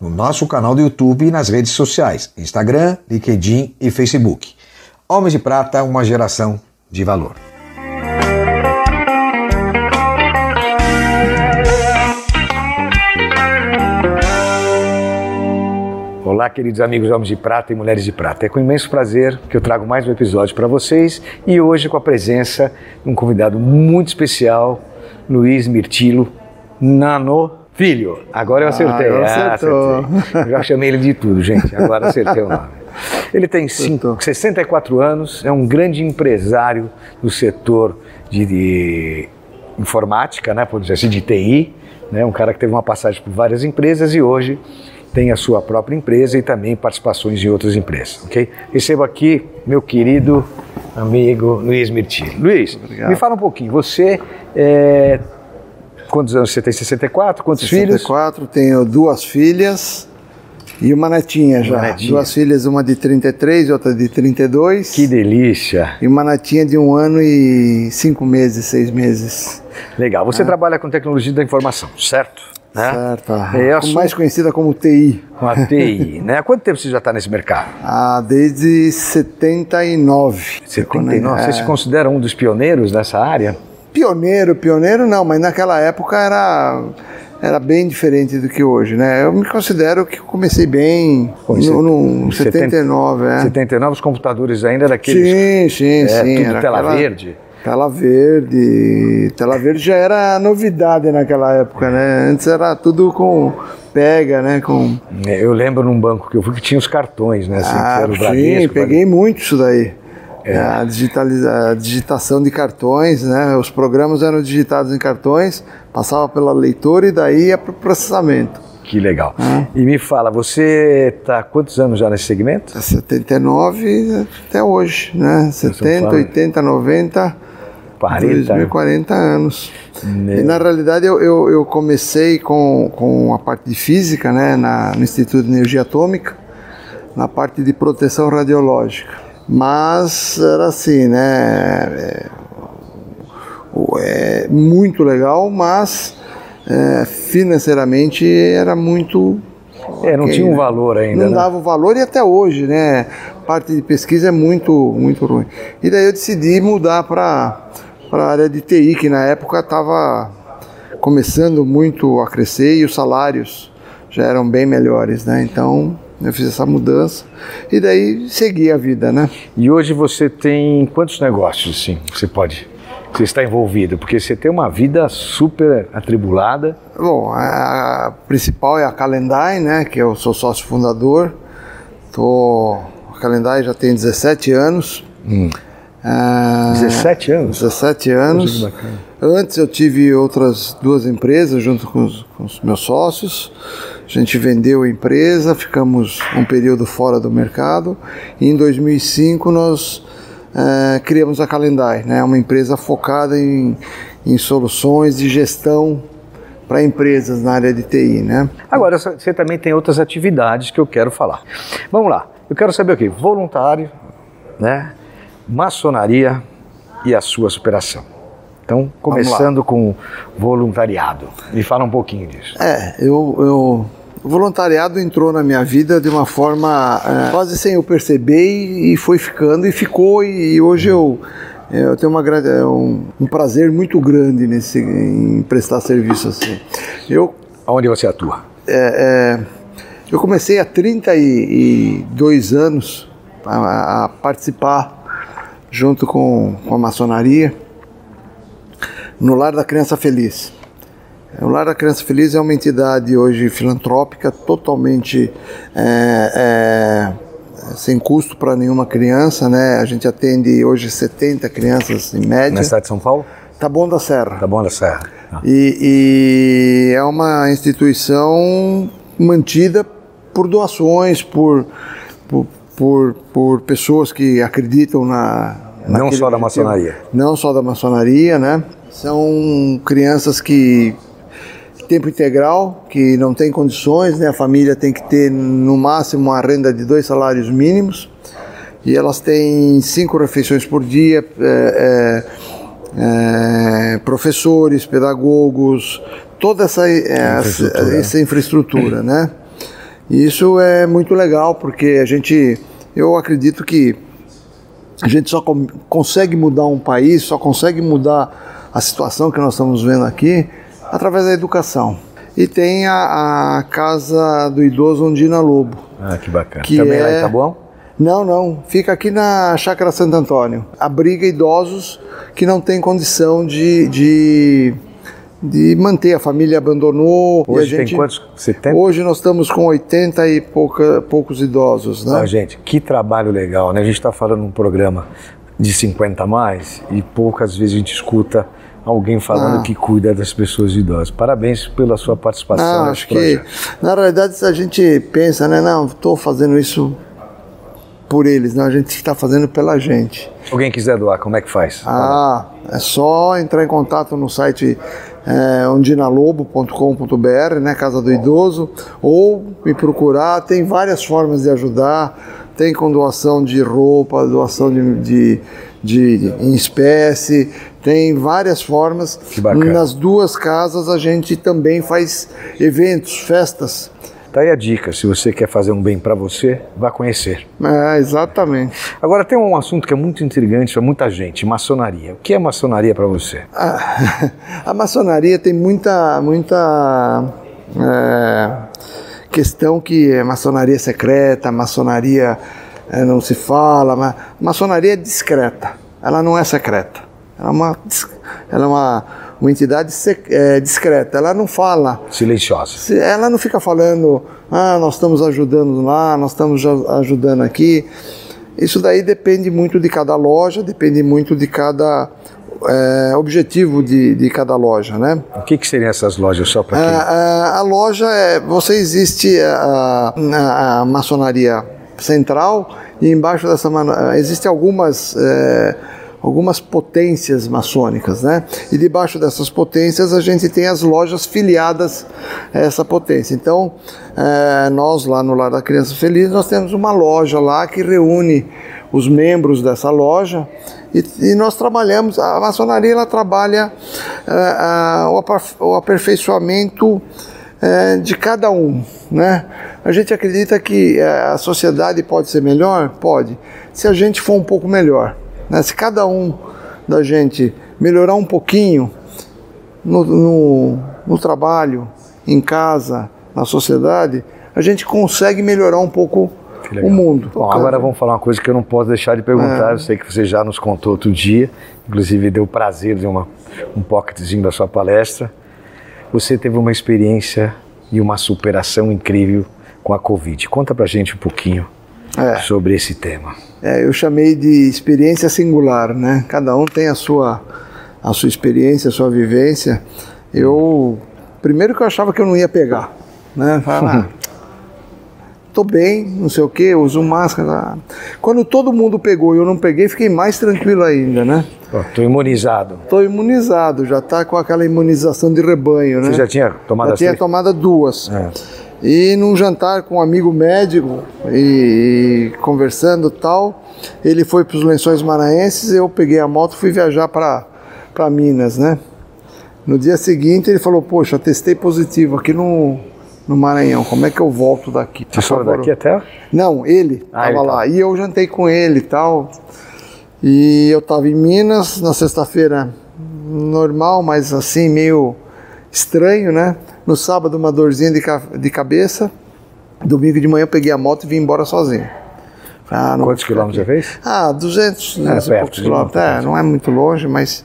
no nosso canal do YouTube e nas redes sociais, Instagram, LinkedIn e Facebook. Homens de Prata, uma geração de valor. Olá, queridos amigos Homens de Prata e Mulheres de Prata. É com imenso prazer que eu trago mais um episódio para vocês e hoje com a presença de um convidado muito especial, Luiz Mirtilo Nano Filho, agora eu acertei. Ah, ah, acertei. Eu já chamei ele de tudo, gente. Agora acertei o nome. Ele tem cinco, 64 anos, é um grande empresário do setor de, de informática, né, por dizer assim, de TI. Né, um cara que teve uma passagem por várias empresas e hoje tem a sua própria empresa e também participações em outras empresas. ok? Recebo aqui meu querido amigo Luiz Mirti. Luiz, Obrigado. me fala um pouquinho. Você é, Quantos anos você tem? 64? Quantos 64, filhos? tenho duas filhas e uma netinha já. Uma netinha. Duas filhas, uma de 33 e outra de 32. Que delícia! E uma netinha de um ano e cinco meses, seis meses. Legal. Você trabalha com tecnologia da informação, certo? Né? Certo. É, sua- Mais conhecida como TI. Com a TI, né? Há quanto tempo você já está nesse mercado? Ah, desde 79. 79. Você É. se considera um dos pioneiros nessa área? Pioneiro, pioneiro não, mas naquela época era, era bem diferente do que hoje, né? Eu me considero que comecei bem em no, no em 79, é. 79 os computadores ainda daqueles. Sim, sim, é, sim. Tudo era tela aquela- verde. Tela verde. Tela verde já era novidade naquela época, né? Antes era tudo com pega, né? Com É, Eu lembro num banco que eu fui que tinha os cartões, né? Assim, ah, era sim, Bradesco, peguei muito isso daí. A, digitaliza- a digitação de cartões, né? Os programas eram digitados em cartões, passava pela leitora e daí ia para o processamento. Que legal. Ah. E me fala, você está quantos anos já nesse segmento? É 79 até hoje, né? 70, falando- 80, 90, 40? 2000, 40 anos. Né? E na realidade eu, eu, eu comecei com, com a parte de física, né, na, no Instituto de Energia Atômica, na parte de proteção radiológica. Mas era assim, né, é, é muito legal, mas é, financeiramente era muito É, não ok, tinha um né? valor ainda, Não né? dava o valor e até hoje, né? Parte de pesquisa é muito, muito ruim. E daí eu decidi mudar para a área de TI, que na época estava começando muito a crescer e os salários já eram bem melhores, né? Então eu fiz essa mudança e daí segui a vida, né? E hoje você tem quantos negócios, assim, você pode, você está envolvido? Porque você tem uma vida super atribulada. Bom, a, principal é a Calendai, né? Que eu sou sócio fundador. Tô, a Calendai já tem 17 anos. Ah, 17 anos? 17 anos. Que bacana. Antes eu tive outras duas empresas junto com os, com os meus sócios. A gente vendeu a empresa, ficamos um período fora do mercado. E em 2005 nós eh, criamos a Calendai, né? uma empresa focada em, em soluções de gestão para empresas na área de TI. Né? Agora, você também tem outras atividades que eu quero falar. Vamos lá, eu quero saber o quê? Voluntário, né? maçonaria e a sua superação. Então, começando com voluntariado. Me fala um pouquinho disso. É, eu, eu- o voluntariado entrou na minha vida de uma forma é, quase sem eu perceber e, e foi ficando e ficou e, hoje eu eu tenho uma, é, um, um prazer muito grande nesse, em prestar serviço assim. Eu Onde você atua? é, é, eu comecei há 32 anos a, a participar junto com, com a maçonaria no Lar da Criança Feliz. O Lar da Criança Feliz é uma entidade hoje filantrópica, totalmente é, é, sem custo para nenhuma criança, né? A gente atende hoje 70 crianças em média. Na cidade de São Paulo? Bom da Serra. Bom da Serra. Ah. E, e é uma instituição mantida por doações, por, por, por, por pessoas que acreditam na. Não só da maçonaria. Não só da maçonaria, né? São crianças que tempo integral, que não tem condições, né? A família tem que ter no máximo uma renda de dois salários mínimos e elas têm cinco refeições por dia, é, é, é, professores, pedagogos, toda essa, é, infraestrutura. essa infraestrutura, né? E isso é muito legal porque a gente, eu acredito que a gente só consegue mudar um país, só consegue mudar a situação que nós estamos vendo aqui através da educação. E tem a, a Casa do Idoso Ondina Lobo. Ah, que bacana. Que Também é... lá em Taboão? Não, não. Fica aqui na Chácara Santo Antônio. Abriga idosos que não têm condição de, de, de manter. A família abandonou. Hoje gente, tem quantos? 70? Hoje nós estamos com 80 e pouca, poucos idosos, né? Ah, gente, que trabalho legal, né? A gente está falando num programa de 50 a mais e poucas vezes a gente escuta alguém falando ah. que cuida das pessoas idosas. Parabéns pela sua participação. Não, acho projeto. que, na realidade, a gente pensa, né? Não, estou fazendo isso por eles, não, a gente está fazendo pela gente. Se alguém quiser doar, como é que faz? Ah, é só entrar em contato no site é, ondinalobo.com.br, né, Casa do Idoso, ou me procurar, tem várias formas de ajudar, tem com doação de roupa, doação de, de, de em espécie, tem várias formas. Nas duas casas a gente também faz eventos, festas. Tá aí a dica, se você quer fazer um bem para você, vá conhecer. É, exatamente. Agora tem um assunto que é muito intrigante para muita gente, maçonaria. O que é maçonaria para você? A, a, maçonaria tem muita, muita é, questão que é maçonaria secreta, maçonaria é, não se fala, mas maçonaria é discreta, ela não é secreta. Ela é uma, ela é uma, uma entidade é, discreta, ela não fala. Silenciosa. Ela não fica falando, ah, nós estamos ajudando lá, nós estamos ajudando aqui. Isso daí depende muito de cada loja, depende muito de cada é, objetivo de, de cada loja, né? O que, que seriam essas lojas só para quem? A, a, a, loja é, você existe a, a, a maçonaria central e embaixo dessa existe algumas é, algumas potências maçônicas, né? E debaixo dessas potências a gente tem as lojas filiadas a essa potência. Então, é, nós lá no Lar da Criança Feliz, nós temos uma loja lá que reúne os membros dessa loja e, e nós trabalhamos, a maçonaria ela trabalha é, o aperfeiçoamento é, de cada um, né? A gente acredita que é, a sociedade pode ser melhor? Pode, se a gente for um pouco melhor. Né? Se cada um da gente melhorar um pouquinho no, no, no trabalho, em casa, na sociedade, a gente consegue melhorar um pouco o mundo. Bom, agora vamos falar uma coisa que eu não posso deixar de perguntar. É. Eu sei que você já nos contou outro dia, inclusive deu prazer de uma, um pocketzinho da sua palestra. Você teve uma experiência e uma superação incrível com a Covid. Conta pra gente um pouquinho é. sobre esse tema. É, eu chamei de experiência singular, né? Cada um tem a sua, a sua experiência, a sua vivência. Eu, primeiro que eu achava que eu não ia pegar, né? Falar, ah, tô bem, não sei o que, uso máscara. Quando todo mundo pegou e eu não peguei, fiquei mais tranquilo ainda, né? Tô imunizado. Tô imunizado, já tá com aquela imunização de rebanho, né? Você já tinha tomado Já tinha três? tomado duas. É. E num jantar com um amigo médico e, e conversando tal, ele foi para os Lençóis Maranhenses, eu peguei a moto e fui viajar para Minas, né? No dia seguinte ele falou, poxa, testei positivo aqui no, no Maranhão, como é que eu volto daqui? Você foi daqui até? Não, ele estava ah, lá. Tá. E eu jantei com ele e tal. E eu estava em Minas na sexta-feira normal, mas assim, meio estranho, né? No sábado, uma dorzinha de, de cabeça. Domingo de manhã, eu peguei a moto e vim embora sozinho. Ah, Quantos quilômetros você fez? Ah, 200, 200 é, poucos quilômetros. É, não é muito longe, mas.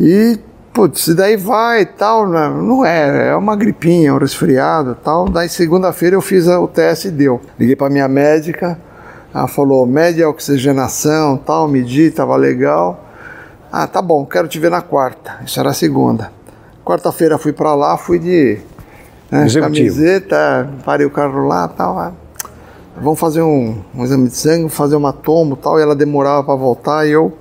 E, putz, daí vai e tal, né? não é, é uma gripinha, um resfriado e tal. Daí, segunda-feira, eu fiz o teste e deu. Liguei para minha médica, ela falou: mede a oxigenação tal, medi, tava legal. Ah, tá bom, quero te ver na quarta. Isso era segunda. Quarta-feira fui para lá, fui de né? Camiseta, parei o carro lá tal. ah, Vamos fazer um, um exame de sangue, fazer uma tomo tal. E ela demorava para voltar e eu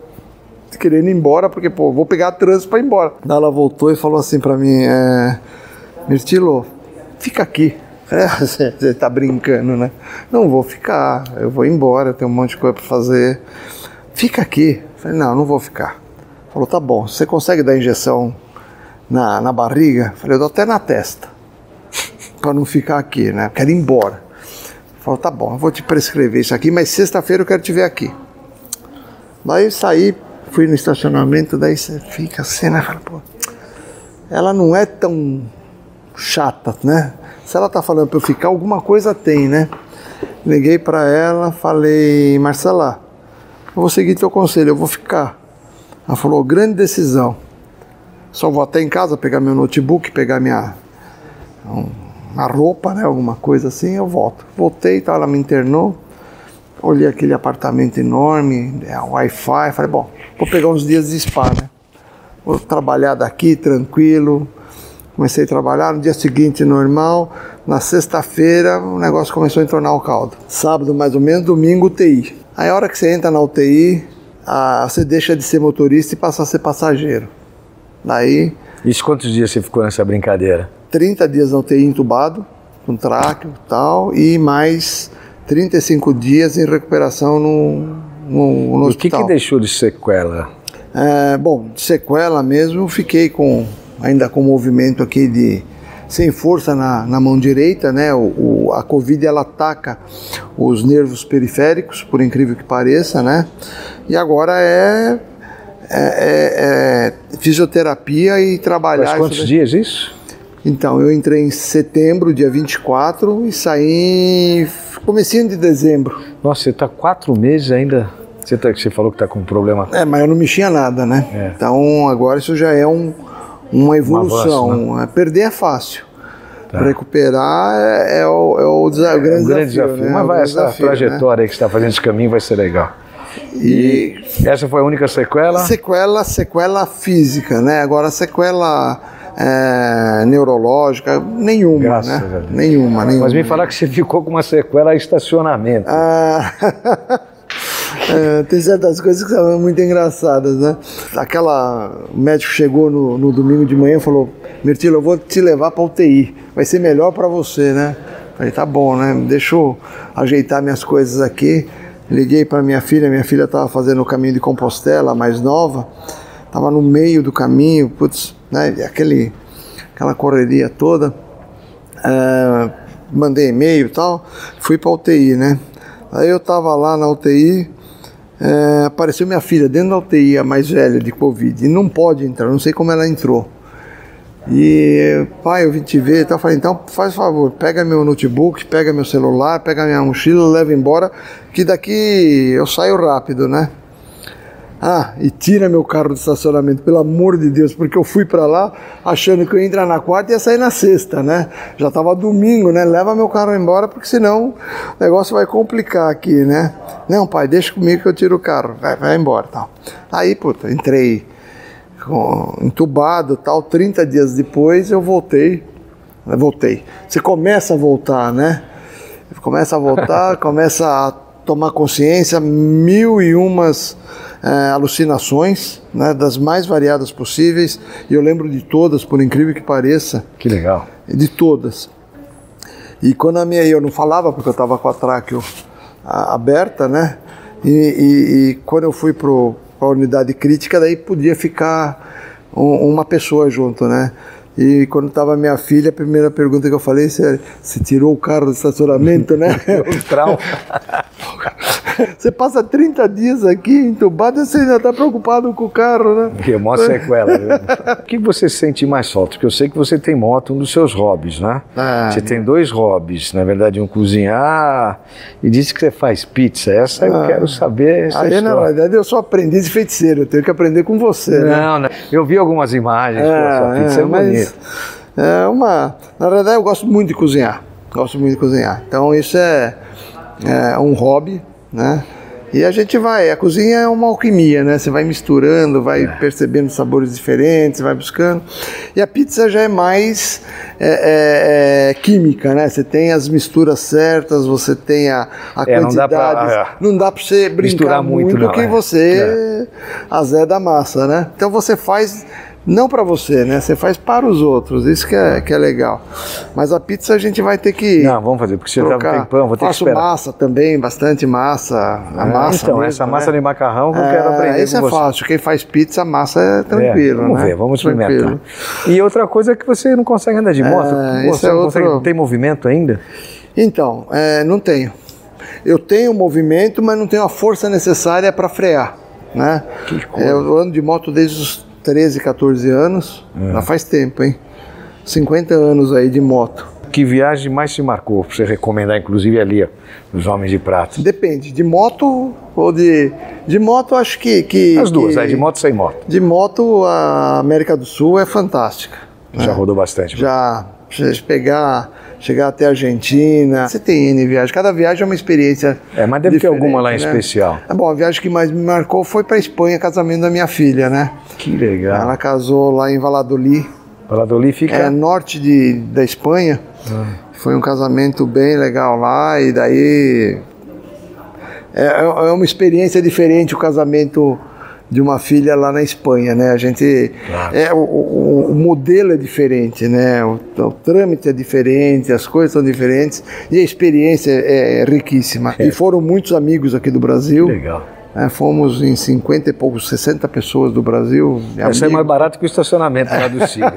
querendo ir embora, porque, pô, vou pegar trânsito para ir embora. Daí ela voltou e falou assim para mim: é, Mirtilo, fica aqui. É, Você você tá brincando, né? Não vou ficar, eu vou embora, eu tenho um monte de coisa para fazer. Fica aqui. Falei, não, não vou ficar. Falou, tá bom, você consegue dar injeção na, na barriga? Falei, eu dou até na testa. para não ficar aqui, né? Quero ir embora. Falou, tá bom, eu vou te prescrever isso aqui, mas sexta-feira eu quero te ver aqui. Daí eu saí, fui no estacionamento, daí você fica assim, né? Fala, pô, ela não é tão chata, né? Se ela tá falando pra eu ficar, alguma coisa tem, né? Liguei pra ela, falei, Marcela, eu vou seguir teu conselho, eu vou ficar. Ela falou, grande decisão. Só vou até em casa pegar meu notebook, pegar minha um- uma roupa, né? Alguma coisa assim, eu volto. Voltei, tá, ela me internou. Olhei aquele apartamento enorme, é, Wi-Fi, falei, bom, vou pegar uns dias de spa, né? Vou trabalhar daqui, tranquilo. Comecei a trabalhar, no dia seguinte normal. Na sexta-feira o negócio começou a entornar o caldo. Sábado mais ou menos, domingo UTI. Aí a hora que você entra na UTI, ah, você deixa de ser motorista e passa a ser passageiro. Daí, Isso quantos dias você ficou nessa brincadeira? 30 dias na UTI entubado, com tráqueo e tal, e mais 35 dias em recuperação no, no, no O que, hospital. que deixou de sequela? É, bom, de sequela mesmo, fiquei com ainda com movimento aqui de sem força na, na mão direita, né? O, o- a Covid ela ataca os nervos periféricos, por incrível que pareça, né? E agora é, é- é- é fisioterapia e trabalhar. Isso quantos dias isso? Então, eu entrei em setembro, dia 24, e saí em comecinho de dezembro. Nossa, você está quatro meses ainda. Você, tá- você falou que está com um problema. É, mas eu não mexia nada, né? É. Então agora isso já é um, uma evolução. avanço, É, Perder é fácil. Tá. Recuperar é, é o, é o desa- grande, É um grande desafio. desafio. né? Mas vai, grande essa desafio, trajetória aí que você está fazendo esse caminho vai ser legal. né? E Essa foi a única sequela? sequela, sequela física, né? Agora sequela é, neurológica, nenhuma, Graças né? a Deus. Nenhuma, nenhuma. Mas me falar que você ficou com uma sequela estacionamento. Ah, é, tem certas coisas que são muito engraçadas, né? Aquela o médico chegou no, no domingo de manhã e falou: Mirtilo, eu vou te levar para UTI, vai ser melhor para você, né? Falei: tá bom, né? Deixa eu ajeitar minhas coisas aqui. Liguei para minha filha, minha filha estava fazendo o caminho de Compostela, a mais nova, estava no meio do caminho, putz, né? Aquele, aquela correria toda. É, mandei e-mail e tal, fui pra UTI, né? Aí eu tava lá na UTI, é, apareceu minha filha dentro da UTI, a mais velha de Covid, e não pode entrar, não sei como ela entrou. E pai, eu vim te ver e tal. Eu Falei, então faz favor, pega meu notebook, pega meu celular, pega minha mochila, leva embora, que daqui eu saio rápido, né? Ah, e tira meu carro do estacionamento, pelo amor de Deus, porque eu fui pra lá achando que eu ia entrar na quarta e ia sair na sexta, né? Já tava domingo, né? Leva meu carro embora, porque senão o negócio vai complicar aqui, né? Não, pai, deixa comigo que eu tiro o carro, vai, vai embora, tal. Aí, puta, entrei entubado, tal. 30 dias depois eu voltei, eu voltei. Você começa a voltar, né? Começa a voltar, começa a tomar consciência, mil e umas eh, alucinações, né, das mais variadas possíveis, e eu lembro de todas, por incrível que pareça, Que legal. de todas. E quando a minha, eu não falava porque eu estava com a tráqueo aberta, né? E, e- e quando eu fui para a unidade crítica, daí podia ficar um- uma pessoa junto, né? E quando estava minha filha, a primeira pergunta que eu falei, você, você tirou o carro do estacionamento, né? O trauma. Você passa 30 dias aqui entubado e você ainda está preocupado com o carro, né? Que é mó sequela. O que você sente mais falta? Porque eu sei que você tem moto, um dos seus hobbies, né? Ah, você tem dois hobbies, na verdade, um cozinhar e disse que você faz pizza. Essa eu Ah. quero saber. Essa Aí, na verdade, eu sou aprendiz de feiticeiro, eu tenho que aprender com você, né? Não, não. Eu vi algumas imagens, pô, sua pizza é, bonita. é uma. Na verdade, eu gosto muito de cozinhar. Gosto muito de cozinhar. Então, isso é, é um hobby, né? E a gente vai, a cozinha é uma alquimia, né? Você vai misturando, vai percebendo sabores diferentes, vai buscando. E a pizza já é mais é, é, é, química, né? Você tem as misturas certas, você tem a, a É, quantidade. pra- Não dá pra você brincar muito, muito, não, que é. você azeda a massa, né? Então você faz não para você, né? Você faz para os outros. Isso que é, que é legal. Mas a pizza a gente vai ter que Não, vamos fazer, porque você trocar. no tempão, vou ter Faço que esperar. massa também, bastante massa. A Ah, massa então, mesmo, essa né? massa de macarrão que eu quero É, aprender Isso é você. fácil. Quem faz pizza, massa é tranquilo, É, vamos né? ver, vamos experimentar. Tranquilo. E outra coisa é que você não consegue andar de moto. É, Pô, isso você é não outro- consegue, tem movimento ainda? Então, é, não tenho. Eu tenho movimento, mas não tenho a força necessária para frear, né? Que coisa. É, eu ando de moto desde os 13, 14 anos. É. Já faz tempo, hein? 50 anos aí de moto. Que viagem mais te marcou? Pra você recomendar, inclusive, ali, ó, os Homens de Prata. Depende, de moto ou de. De moto, acho que. que As duas, que- aí, de moto sem moto. De moto, a América do Sul é fantástica. Já rodou bastante. É. Já, pegar, chegar até a Argentina. Você tem N viagem. Cada viagem é uma experiência. É, mas deve ter alguma lá em né? especial. É bom, a viagem que mais me marcou foi para Espanha, casamento da minha filha, né? Que legal. Ela casou lá em Valladolid, Valladolid fica... é norte de, da Espanha. Ah. Foi um casamento bem legal lá e daí é, é uma experiência diferente o casamento de uma filha lá na Espanha, né? A gente Claro. é o, o- o modelo é diferente, né? O, o trâmite é diferente, as coisas são diferentes e a experiência é, riquíssima. E foram muitos amigos aqui do Brasil. Legal. Né? fomos em 50 e poucos, 60 pessoas do Brasil. Ser amigos. mais barato que o estacionamento lá do Sírio.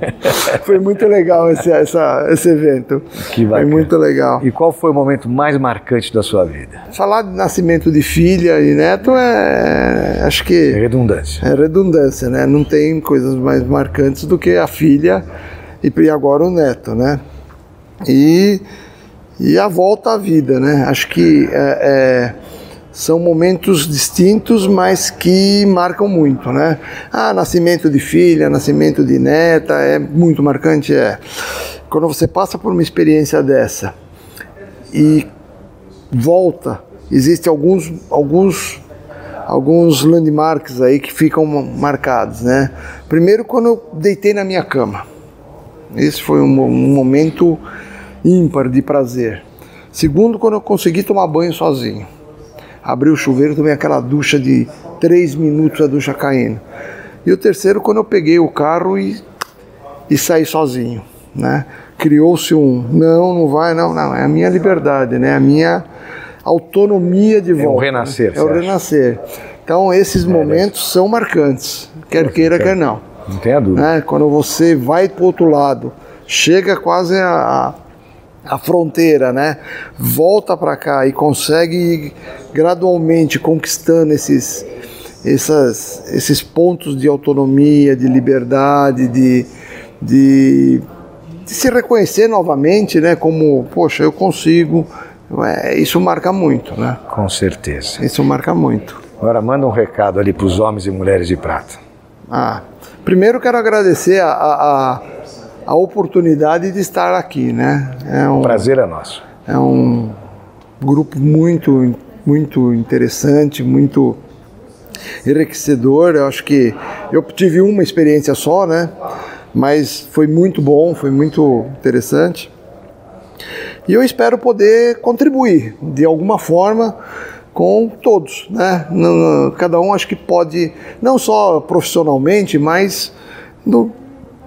Foi muito legal esse, essa- esse evento. Que Foi bacana. muito legal. e qual foi o momento mais marcante da sua vida? Falar de nascimento de filha e neto é. Acho que Redundância. é redundância, né? Não tem coisas mais marcantes do que a filha e e agora o neto, né? E, e a volta à vida, né? Acho que é, é, são momentos distintos, mas que marcam muito, né? Ah, nascimento de filha, nascimento de neta, é muito marcante, é. Quando você passa por uma experiência dessa e volta, existem alguns, alguns, alguns landmarks aí que ficam marcados, né? Primeiro, quando eu deitei na minha cama. Esse foi um, um momento ímpar de prazer. Segundo, quando eu consegui tomar banho sozinho. Abri o chuveiro, tomei aquela ducha de três minutos, a ducha caindo. E o terceiro, quando eu peguei o carro e, e saí sozinho, né? Criou-se um, não, não vai, não, não, é a minha liberdade, né? A minha autonomia de volta. renascer, É o você acha? renascer. Então, esses momentos são marcantes, quer queira, quer não Não tenha dúvida. né? Quando você vai para o outro lado, chega quase a, a, a fronteira, né? Volta para cá e consegue ir gradualmente conquistando esses, essas, esses pontos de autonomia, de liberdade, de, de, de se reconhecer novamente, né? Como, poxa, eu consigo. É, isso marca muito, né? Com certeza. Isso marca muito. Agora manda um recado ali para os homens e mulheres de prata. Ah, primeiro quero agradecer a, a, a- a oportunidade de estar aqui, né? É um, Prazer é nosso. é um grupo muito, muito interessante, muito enriquecedor. Eu acho que eu tive uma experiência só, né? Mas foi muito bom, foi muito interessante. E eu espero poder contribuir de alguma forma com todos, né? Cada um acho que pode, não só profissionalmente, mas no,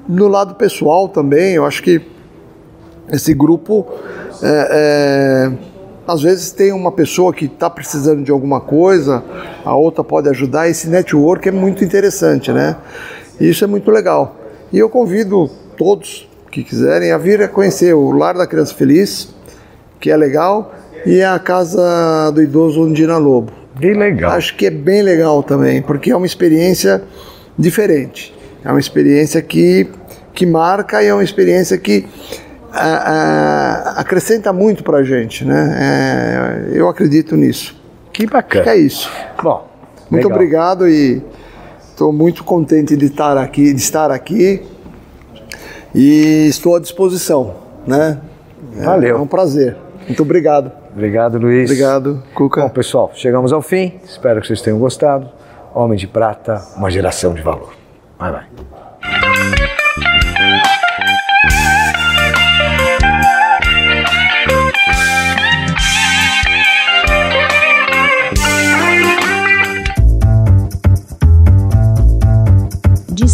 no lado pessoal também. Eu acho que esse grupo é, é, às vezes tem uma pessoa que está precisando de alguma coisa, a outra pode ajudar. Esse network é muito interessante, né? E isso é muito legal. E eu convido todos que quiserem a vir a conhecer o Lar da Criança Feliz, que é legal, e a Casa do Idoso Ondina Lobo. Que legal. Acho que é bem legal também, porque é uma experiência diferente. É uma experiência que, que marca e é uma experiência que ah, ah, acrescenta muito para a gente. Né? É, eu acredito nisso. Que bacana. que é isso. Bom, Muito legal. obrigado e estou muito contente de estar aqui, de estar aqui e estou à disposição. Né? É- Valeu. É um prazer. Muito obrigado. Obrigado, Luiz. Obrigado, Cuca. Bom, pessoal, chegamos ao fim. Espero que vocês tenham gostado. Homem de Prata, uma geração de valor. Bye, bye.